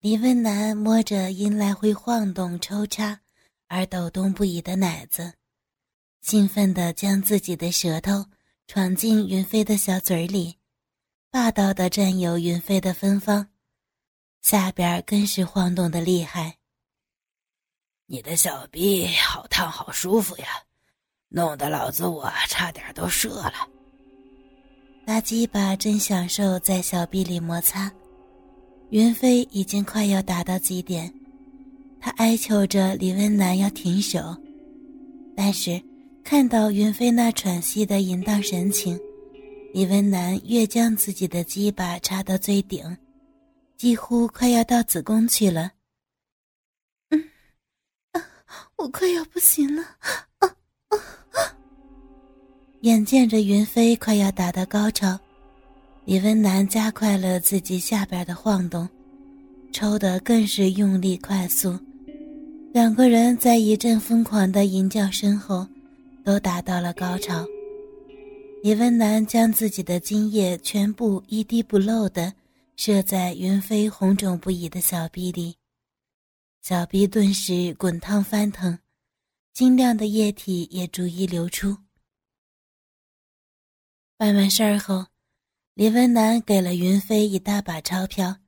李文南摸着因来回晃动、抽插而抖动不已的奶子，兴奋地将自己的舌头闯进云飞的小嘴里，霸道地占有云飞的芬芳，下边更是晃动的厉害。你的小臂好烫，好舒服呀，弄得老子我差点都射了。大鸡巴真享受在小臂里摩擦，云飞已经快要达到极点，他哀求着李温南要停手，但是看到云飞那喘息的淫荡神情，李温南越将自己的鸡巴插到最顶，几乎快要到子宫去了。我快要不行了，啊啊！眼见着云飞快要达到高潮，李文南加快了自己下边的晃动，抽得更是用力快速。两个人在一阵疯狂的吟叫声后，都达到了高潮。李文南将自己的精液全部一滴不漏的射在云飞红肿不已的小臂里。小臂顿时滚烫翻腾，晶亮的液体也逐一流出。办完事儿后，李文南给了云飞一大把钞票，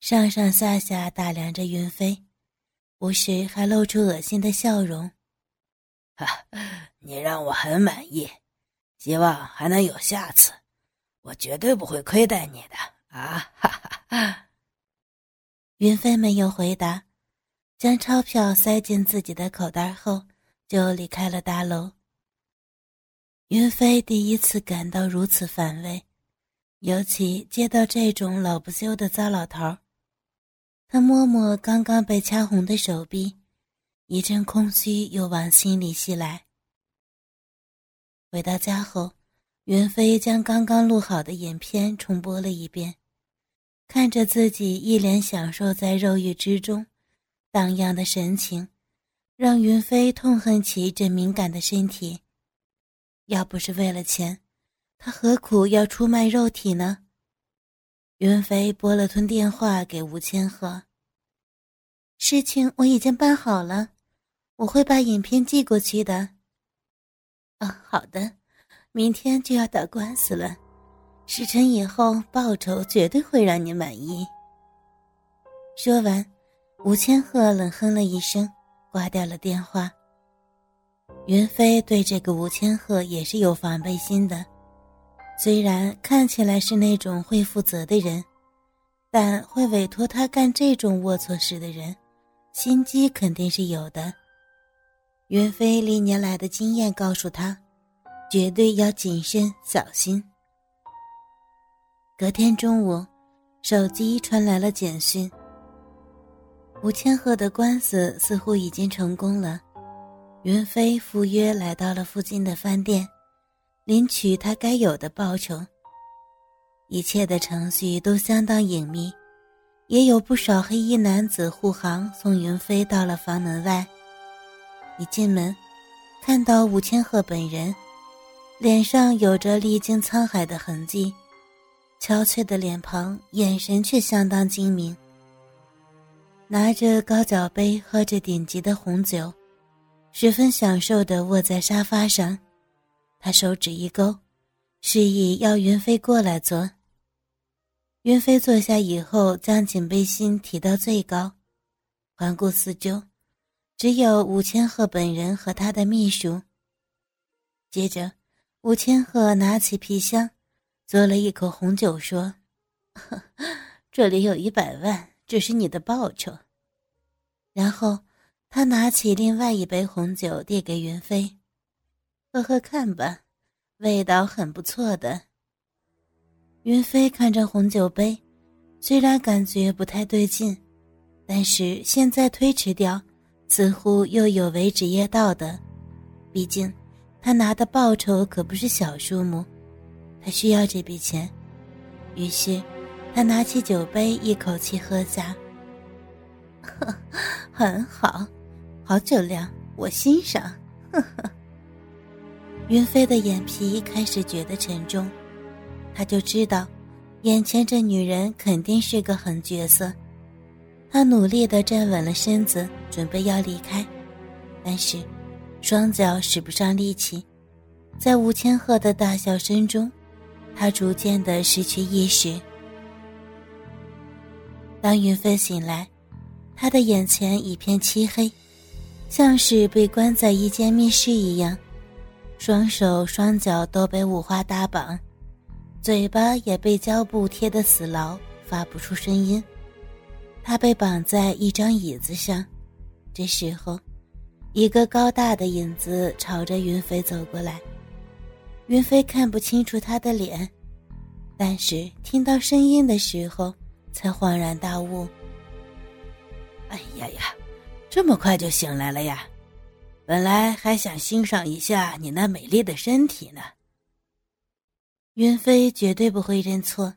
上上下下打量着云飞，不时还露出恶心的笑容。哈，你让我很满意，希望还能有下次，我绝对不会亏待你的啊！哈哈哈。云飞没有回答。将钞票塞进自己的口袋后，就离开了大楼。云飞第一次感到如此反胃，尤其接到这种老不休的糟老头儿他摸摸刚刚被掐红的手臂，一阵空虚又往心里袭来。回到家后，云飞将刚刚录好的影片重播了一遍，看着自己一脸享受在肉欲之中。荡漾的神情，让云飞痛恨起这敏感的身体。要不是为了钱，他何苦要出卖肉体呢？云飞拨了通电话给吴千鹤：“事情我已经办好了，我会把影片寄过去的。”啊，好的，明天就要打官司了，事成以后报酬绝对会让你满意。说完。吴千鹤冷哼了一声，挂掉了电话。云飞对这个吴千鹤也是有防备心的，虽然看起来是那种会负责的人，但会委托他干这种龌龊事的人，心机肯定是有的。云飞历年来的经验告诉他，绝对要谨慎小心。隔天中午，手机传来了简讯。吴千鹤的官司似乎已经成功了，云飞赴约来到了附近的饭店，领取他该有的报酬。一切的程序都相当隐秘，也有不少黑衣男子护航，送云飞到了房门外。一进门，看到武千鹤本人，脸上有着历经沧海的痕迹，憔悴的脸庞，眼神却相当精明。拿着高脚杯，喝着顶级的红酒，十分享受地卧在沙发上。他手指一勾，示意要云飞过来坐。云飞坐下以后，将警备心提到最高，环顾四周，只有吴千鹤本人和他的秘书。接着，吴千鹤拿起皮箱，嘬了一口红酒，说：“这里有一百万。”这是你的报酬。然后，他拿起另外一杯红酒递给云飞，喝喝看吧，味道很不错的。云飞看着红酒杯，虽然感觉不太对劲，但是现在推迟掉，似乎又有违职业道德。毕竟，他拿的报酬可不是小数目，他需要这笔钱。于是。他拿起酒杯，一口气喝下。很好，好酒量，我欣赏。呵呵。云飞的眼皮开始觉得沉重，他就知道，眼前这女人肯定是个狠角色。他努力地站稳了身子，准备要离开，但是双脚使不上力气，在吴千鹤的大笑声中，他逐渐地失去意识。当云飞醒来，他的眼前一片漆黑，像是被关在一间密室一样，双手双脚都被五花大绑，嘴巴也被胶布贴得死牢，发不出声音。他被绑在一张椅子上，这时候，一个高大的影子朝着云飞走过来。云飞看不清楚他的脸，但是听到声音的时候，才恍然大悟。哎呀呀，这么快就醒来了呀！本来还想欣赏一下你那美丽的身体呢。云飞绝对不会认错，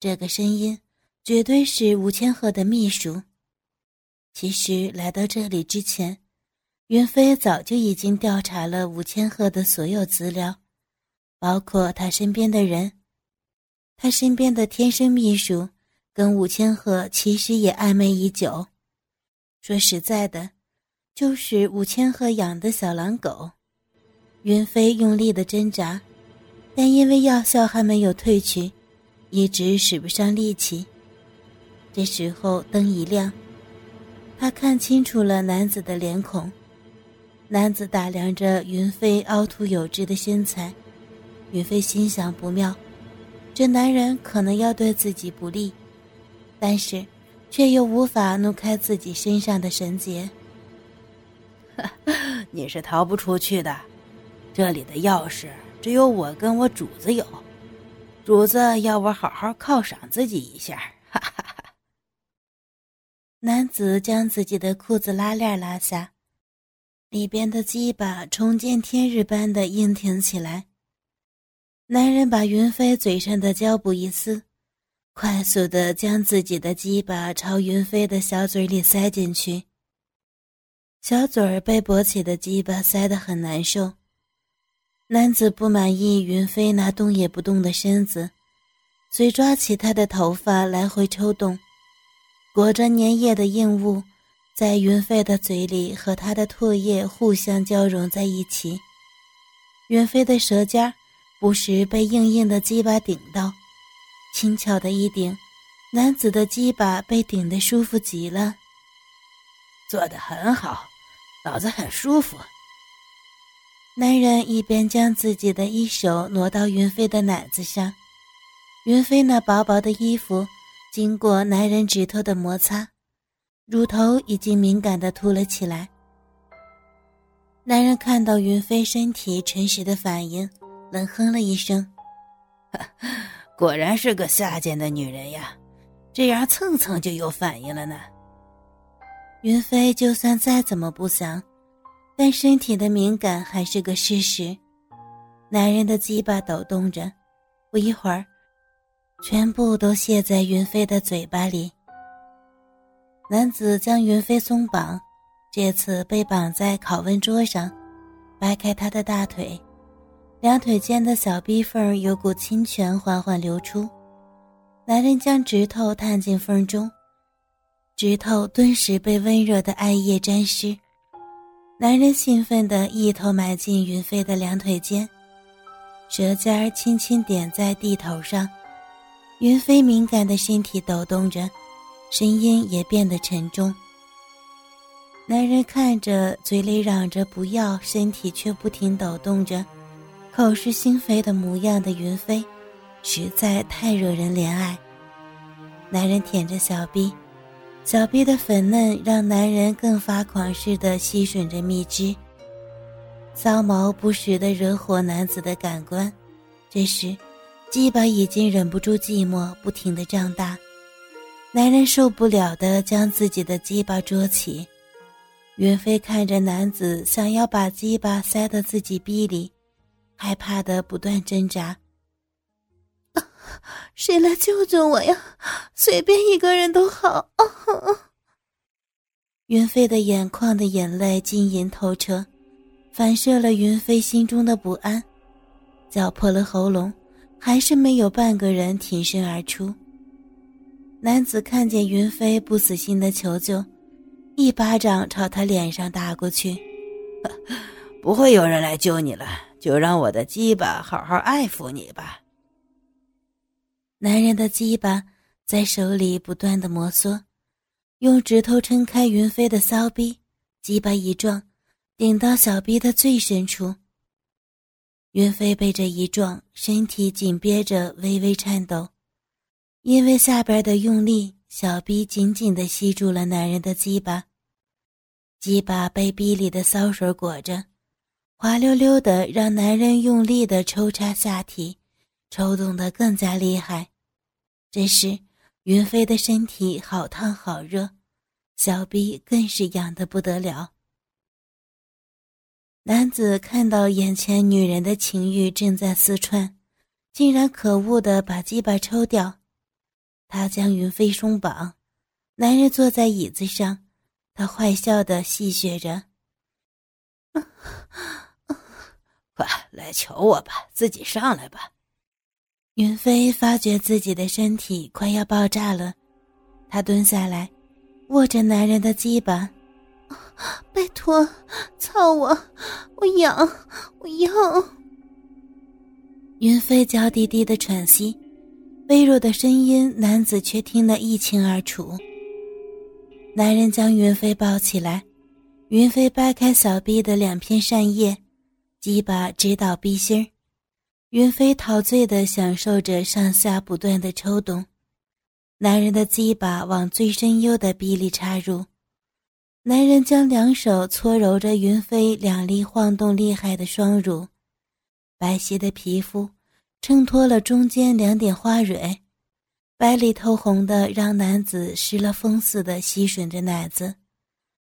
这个声音。绝对是吴千鹤的秘书。其实来到这里之前，云飞早就已经调查了吴千鹤的所有资料，包括他身边的人。他身边的天生秘书跟吴千鹤其实也暧昧已久。说实在的，就是吴千鹤养的小狼狗。云飞用力的挣扎，但因为药效还没有退去，一直使不上力气。这时候灯一亮，他看清楚了男子的脸孔。男子打量着云飞凹凸有致的身材，云飞心想不妙，这男人可能要对自己不利，但是却又无法弄开自己身上的绳结。你是逃不出去的，这里的钥匙只有我跟我主子有，主子要我好好犒赏自己一下。哈哈哈男子将自己的裤子拉链拉下，里边的鸡巴重见天日般的硬挺起来。男人把云飞嘴上的胶布一撕，快速的将自己的鸡巴朝云飞的小嘴里塞进去。小嘴儿被勃起的鸡巴塞得很难受。男子不满意云飞那动也不动的身子，遂抓起他的头发来回抽动。裹着粘液的硬物，在云飞的嘴里和他的唾液互相交融在一起。云飞的舌尖不时被硬硬的鸡巴顶到，轻巧的一顶，男子的鸡巴被顶得舒服极了。做得很好，老子很舒服。男人一边将自己的一手挪到云飞的奶子上，云飞那薄薄的衣服。经过男人指头的摩擦，乳头已经敏感的凸了起来。男人看到云飞身体诚实的反应，冷哼了一声：“果然是个下贱的女人呀，这样蹭蹭就有反应了呢。”云飞就算再怎么不想，但身体的敏感还是个事实。男人的鸡巴抖动着，不一会儿。全部都泄在云飞的嘴巴里。男子将云飞松绑，这次被绑在拷问桌上，掰开他的大腿，两腿间的小逼缝有股清泉缓缓流出。男人将指头探进缝中，指头顿时被温热的艾叶沾湿。男人兴奋地一头埋进云飞的两腿间，舌尖儿轻轻点在地头上。云飞敏感的身体抖动着，声音也变得沉重。男人看着嘴里嚷着不要，身体却不停抖动着，口是心非的模样的云飞，实在太惹人怜爱。男人舔着小臂，小臂的粉嫩让男人更发狂似的吸吮着蜜汁。骚毛不时的惹火男子的感官，这时。鸡巴已经忍不住寂寞，不停的胀大。男人受不了的将自己的鸡巴捉起。云飞看着男子想要把鸡巴塞到自己逼里，害怕的不断挣扎。谁来救救我呀？随便一个人都好。云飞的眼眶的眼泪晶莹透彻，反射了云飞心中的不安，绞破了喉咙。还是没有半个人挺身而出。男子看见云飞不死心的求救，一巴掌朝他脸上打过去。不会有人来救你了，就让我的鸡巴好好爱抚你吧。男人的鸡巴在手里不断的摩挲，用指头撑开云飞的骚逼，鸡巴一撞，顶到小逼的最深处。云飞被这一撞，身体紧憋着，微微颤抖，因为下边的用力，小逼紧紧的吸住了男人的鸡巴，鸡巴被逼里的骚水裹着。滑溜溜的，让男人用力的抽插下体，抽动的更加厉害。这时，云飞的身体好烫好热，小臂更是痒得不得了。男子看到眼前女人的情欲正在四窜，竟然可恶的把鸡巴抽掉。他将云飞松绑，男人坐在椅子上，他坏笑的戏谑着。快来求我吧，自己上来吧。云飞发觉自己的身体快要爆炸了，他蹲下来，握着男人的鸡巴，拜托，操我，我痒，我要。云飞娇滴滴的喘息，微弱的声音，男子却听得一清二楚。男人将云飞抱起来，云飞掰开小臂的两片扇叶。鸡巴直捣逼心儿，云飞陶醉地享受着上下不断的抽动，男人的鸡巴往最深幽的逼里插入，男人将两手搓揉着云飞两粒晃动厉害的双乳，白皙的皮肤衬托了中间两点花蕊，白里透红的让男子失了风似的吸吮着奶子，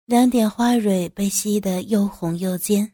两点花蕊被吸得又红又尖。